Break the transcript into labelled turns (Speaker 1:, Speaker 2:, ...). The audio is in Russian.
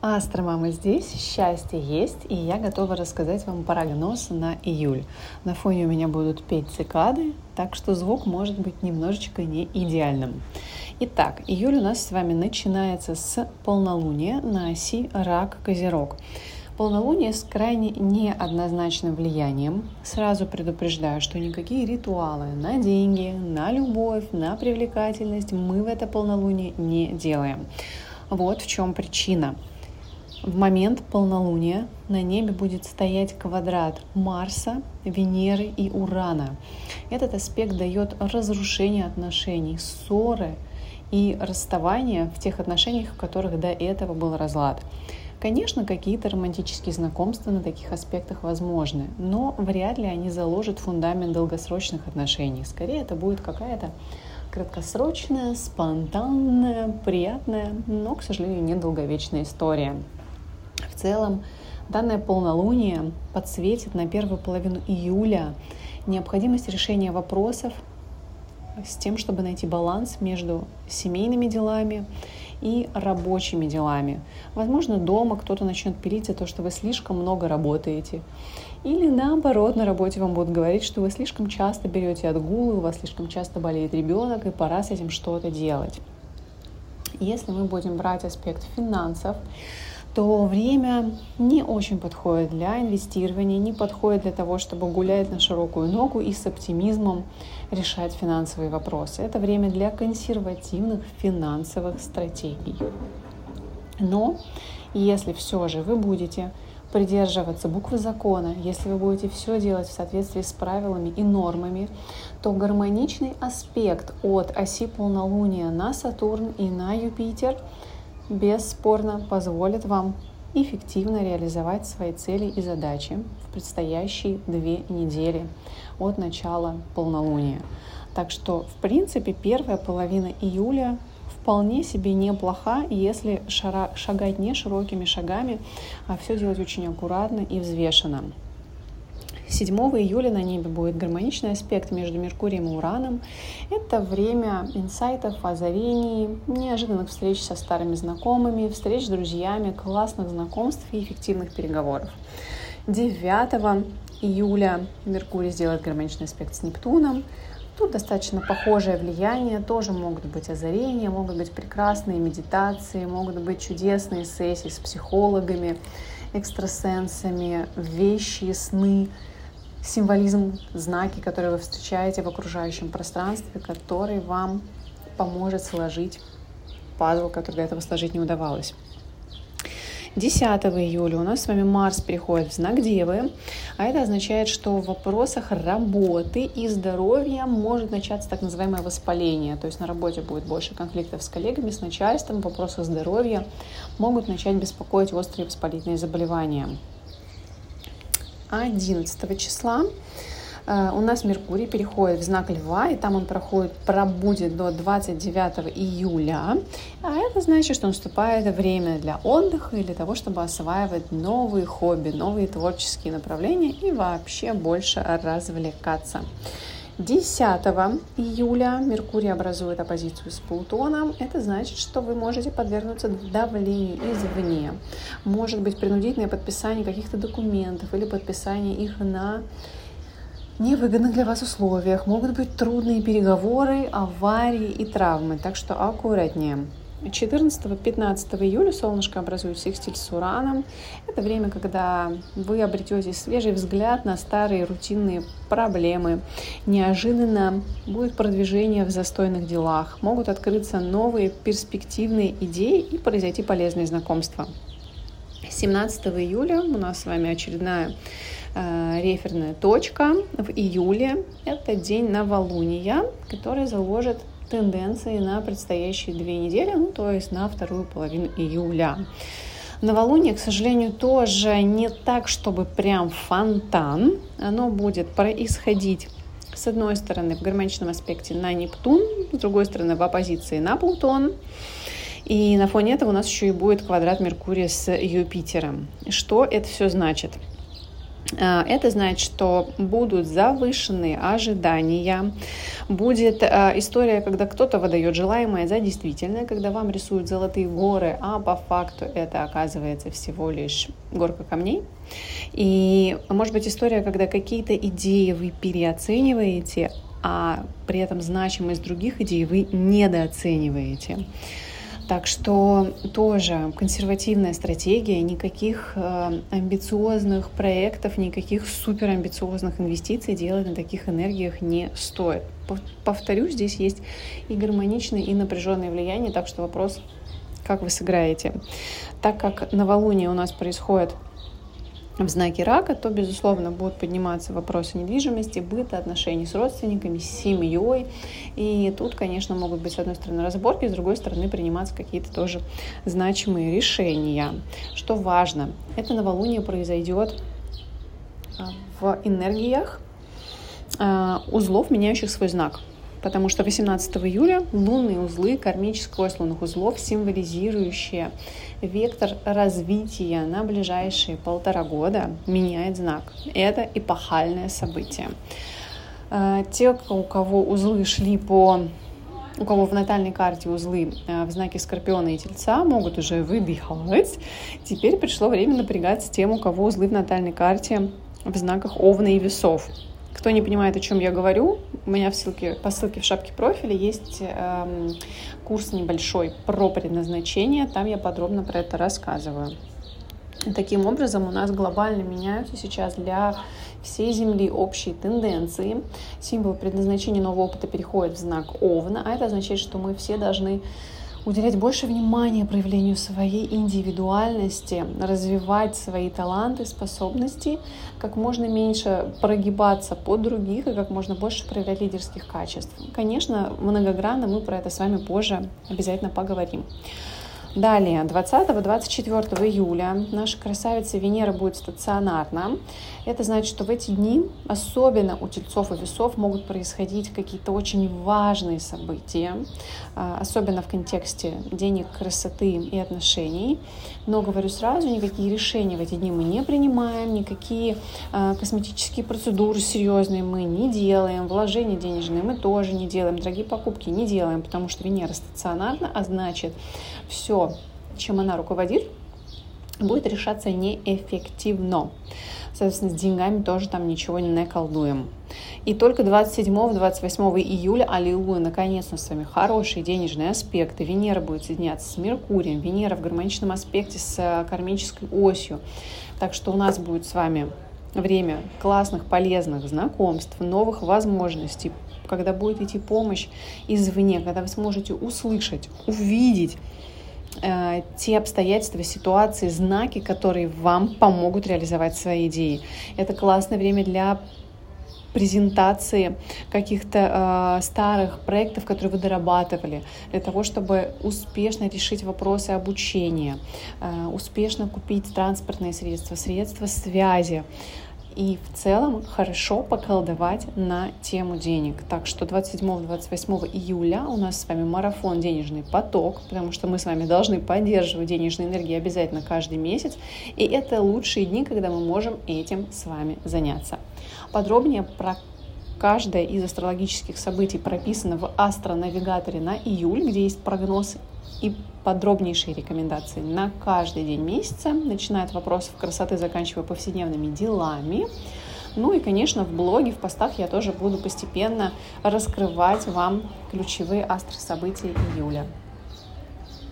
Speaker 1: Астромама здесь, счастье есть, и я готова рассказать вам прогноз на июль. На фоне у меня будут петь цикады, так что звук может быть немножечко не идеальным. Итак, июль у нас с вами начинается с полнолуния на оси Рак-Козерог. Полнолуние с крайне неоднозначным влиянием. Сразу предупреждаю, что никакие ритуалы на деньги, на любовь, на привлекательность мы в это полнолуние не делаем. Вот в чем причина. В момент полнолуния на небе будет стоять квадрат Марса, Венеры и Урана. Этот аспект дает разрушение отношений, ссоры и расставания в тех отношениях, в которых до этого был разлад. Конечно, какие-то романтические знакомства на таких аспектах возможны, но вряд ли они заложат фундамент долгосрочных отношений. Скорее, это будет какая-то краткосрочная, спонтанная, приятная, но, к сожалению, недолговечная история. Целом, данное полнолуние подсветит на первую половину июля необходимость решения вопросов с тем, чтобы найти баланс между семейными делами и рабочими делами. Возможно, дома кто-то начнет пилить за то, что вы слишком много работаете. Или наоборот, на работе вам будут говорить, что вы слишком часто берете отгулы, у вас слишком часто болеет ребенок, и пора с этим что-то делать. Если мы будем брать аспект финансов, то время не очень подходит для инвестирования, не подходит для того, чтобы гулять на широкую ногу и с оптимизмом решать финансовые вопросы. Это время для консервативных финансовых стратегий. Но если все же вы будете придерживаться буквы закона, если вы будете все делать в соответствии с правилами и нормами, то гармоничный аспект от оси полнолуния на Сатурн и на Юпитер – бесспорно позволит вам эффективно реализовать свои цели и задачи в предстоящие две недели от начала полнолуния. Так что, в принципе, первая половина июля вполне себе неплоха, если шара, шагать не широкими шагами, а все делать очень аккуратно и взвешенно. 7 июля на небе будет гармоничный аспект между Меркурием и Ураном. Это время инсайтов, озарений, неожиданных встреч со старыми знакомыми, встреч с друзьями, классных знакомств и эффективных переговоров. 9 июля Меркурий сделает гармоничный аспект с Нептуном. Тут достаточно похожее влияние, тоже могут быть озарения, могут быть прекрасные медитации, могут быть чудесные сессии с психологами, экстрасенсами, вещи, сны, символизм, знаки, которые вы встречаете в окружающем пространстве, который вам поможет сложить пазл, который до этого сложить не удавалось. 10 июля у нас с вами Марс переходит в знак Девы, а это означает, что в вопросах работы и здоровья может начаться так называемое воспаление, то есть на работе будет больше конфликтов с коллегами, с начальством, в вопросах здоровья могут начать беспокоить острые воспалительные заболевания. 11 числа э, у нас Меркурий переходит в знак Льва, и там он проходит, пробудет до 29 июля. А это значит, что наступает время для отдыха или того, чтобы осваивать новые хобби, новые творческие направления и вообще больше развлекаться. 10 июля Меркурий образует оппозицию с Плутоном. Это значит, что вы можете подвергнуться давлению извне. Может быть принудительное подписание каких-то документов или подписание их на невыгодных для вас условиях. Могут быть трудные переговоры, аварии и травмы. Так что аккуратнее. 14-15 июля солнышко образует секстиль с Ураном. Это время, когда вы обретете свежий взгляд на старые рутинные проблемы. Неожиданно будет продвижение в застойных делах. Могут открыться новые перспективные идеи и произойти полезные знакомства. 17 июля у нас с вами очередная э, реферная точка в июле. Это день новолуния, который заложит тенденции на предстоящие две недели, ну, то есть на вторую половину июля. Новолуние, к сожалению, тоже не так, чтобы прям фонтан. Оно будет происходить с одной стороны в гармоничном аспекте на Нептун, с другой стороны в оппозиции на Плутон. И на фоне этого у нас еще и будет квадрат Меркурия с Юпитером. Что это все значит? А, это значит, что будут завышенные ожидания, будет а, история, когда кто-то выдает желаемое за действительное, когда вам рисуют золотые горы, а по факту это оказывается всего лишь горка камней. И может быть история, когда какие-то идеи вы переоцениваете, а при этом значимость других идей вы недооцениваете. Так что тоже консервативная стратегия, никаких э, амбициозных проектов, никаких суперамбициозных инвестиций делать на таких энергиях не стоит. Повторюсь, здесь есть и гармоничное, и напряженное влияние, так что вопрос, как вы сыграете. Так как новолуние у нас происходит в знаке рака, то, безусловно, будут подниматься вопросы недвижимости, быта, отношений с родственниками, с семьей. И тут, конечно, могут быть, с одной стороны, разборки, с другой стороны, приниматься какие-то тоже значимые решения. Что важно, это новолуние произойдет а, в энергиях а, узлов, меняющих свой знак потому что 18 июля лунные узлы, кармический ось лунных узлов, символизирующие вектор развития на ближайшие полтора года, меняет знак. Это эпохальное событие. Э, те, у кого узлы шли по у кого в натальной карте узлы э, в знаке Скорпиона и Тельца могут уже выдыхать. Теперь пришло время напрягаться тем, у кого узлы в натальной карте в знаках Овна и Весов. Кто не понимает, о чем я говорю, у меня в ссылке, по ссылке в шапке профиля есть эм, курс небольшой про предназначение. Там я подробно про это рассказываю. И таким образом у нас глобально меняются сейчас для всей Земли общие тенденции. Символ предназначения нового опыта переходит в знак Овна, а это означает, что мы все должны уделять больше внимания проявлению своей индивидуальности, развивать свои таланты, способности, как можно меньше прогибаться под других и как можно больше проявлять лидерских качеств. Конечно, многогранно мы про это с вами позже обязательно поговорим. Далее, 20-24 июля наша красавица Венера будет стационарна. Это значит, что в эти дни, особенно у тельцов и весов, могут происходить какие-то очень важные события, а, особенно в контексте денег, красоты и отношений. Но говорю сразу, никакие решения в эти дни мы не принимаем, никакие а, косметические процедуры серьезные мы не делаем, вложения денежные мы тоже не делаем, дорогие покупки не делаем, потому что Венера стационарна, а значит, все, чем она руководит, будет решаться неэффективно. Соответственно, с деньгами тоже там ничего не наколдуем. И только 27-28 июля, аллилуйя, наконец-то с вами хорошие денежные аспекты. Венера будет соединяться с Меркурием. Венера в гармоничном аспекте с э, кармической осью. Так что у нас будет с вами время классных, полезных знакомств, новых возможностей, когда будет идти помощь извне, когда вы сможете услышать, увидеть э, те обстоятельства, ситуации, знаки, которые вам помогут реализовать свои идеи. Это классное время для презентации каких-то э, старых проектов, которые вы дорабатывали, для того, чтобы успешно решить вопросы обучения, э, успешно купить транспортные средства, средства связи, и в целом хорошо поколдовать на тему денег. Так что 27-28 июля у нас с вами марафон «Денежный поток», потому что мы с вами должны поддерживать денежные энергии обязательно каждый месяц. И это лучшие дни, когда мы можем этим с вами заняться. Подробнее про каждое из астрологических событий прописано в астронавигаторе на июль, где есть прогноз и подробнейшие рекомендации на каждый день месяца, начиная от вопросов красоты, заканчивая повседневными делами. Ну и, конечно, в блоге, в постах я тоже буду постепенно раскрывать вам ключевые астрособытия июля.